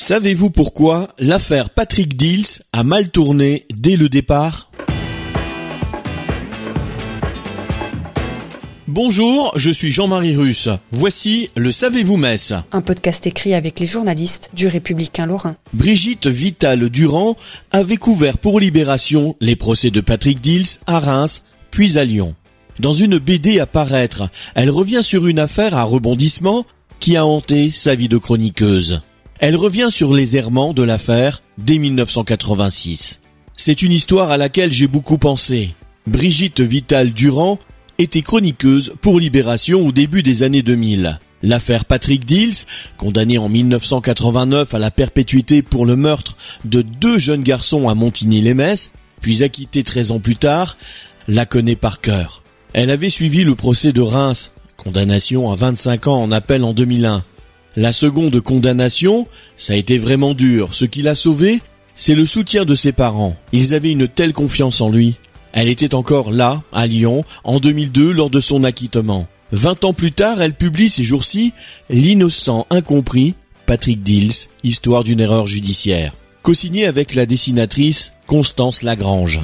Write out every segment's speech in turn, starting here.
Savez-vous pourquoi l'affaire Patrick Dills a mal tourné dès le départ Bonjour, je suis Jean-Marie Russe. Voici le Savez-vous Metz Un podcast écrit avec les journalistes du Républicain Lorrain. Brigitte Vital Durand avait couvert pour Libération les procès de Patrick Dills à Reims, puis à Lyon. Dans une BD à paraître, elle revient sur une affaire à rebondissement qui a hanté sa vie de chroniqueuse. Elle revient sur les errements de l'affaire dès 1986. C'est une histoire à laquelle j'ai beaucoup pensé. Brigitte Vital Durand était chroniqueuse pour Libération au début des années 2000. L'affaire Patrick Dills, condamné en 1989 à la perpétuité pour le meurtre de deux jeunes garçons à Montigny-les-Metz, puis acquitté 13 ans plus tard, la connaît par cœur. Elle avait suivi le procès de Reims, condamnation à 25 ans en appel en 2001. La seconde condamnation, ça a été vraiment dur. Ce qui l'a sauvé, c'est le soutien de ses parents. Ils avaient une telle confiance en lui. Elle était encore là, à Lyon, en 2002, lors de son acquittement. Vingt ans plus tard, elle publie ces jours-ci L'innocent incompris, Patrick Dills, histoire d'une erreur judiciaire. Co-signé avec la dessinatrice Constance Lagrange.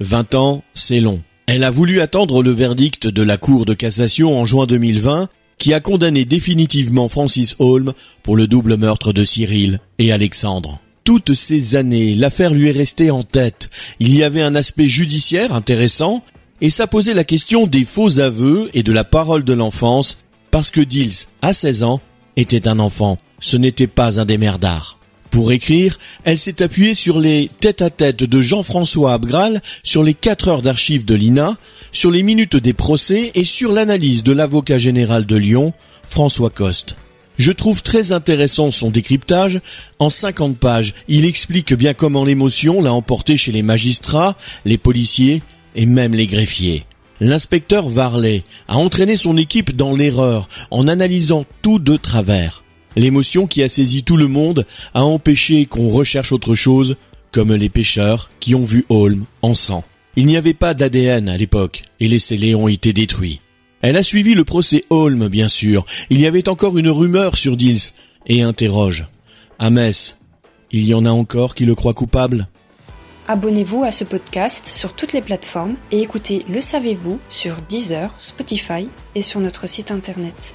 Vingt ans, c'est long. Elle a voulu attendre le verdict de la Cour de cassation en juin 2020 qui a condamné définitivement Francis Holm pour le double meurtre de Cyril et Alexandre. Toutes ces années, l'affaire lui est restée en tête. Il y avait un aspect judiciaire intéressant, et ça posait la question des faux aveux et de la parole de l'enfance, parce que Dills, à 16 ans, était un enfant. Ce n'était pas un démerdard. Pour écrire, elle s'est appuyée sur les tête-à-tête de Jean-François Abgral, sur les quatre heures d'archives de l'INA, sur les minutes des procès et sur l'analyse de l'avocat général de Lyon, François Coste. Je trouve très intéressant son décryptage. En 50 pages, il explique bien comment l'émotion l'a emporté chez les magistrats, les policiers et même les greffiers. L'inspecteur Varlet a entraîné son équipe dans l'erreur en analysant tout de travers. L'émotion qui a saisi tout le monde a empêché qu'on recherche autre chose, comme les pêcheurs qui ont vu Holm en sang. Il n'y avait pas d'ADN à l'époque, et les scellés ont été détruits. Elle a suivi le procès Holm, bien sûr. Il y avait encore une rumeur sur Dills, et interroge. À Metz, il y en a encore qui le croient coupable? Abonnez-vous à ce podcast sur toutes les plateformes et écoutez Le Savez-vous sur Deezer, Spotify et sur notre site internet.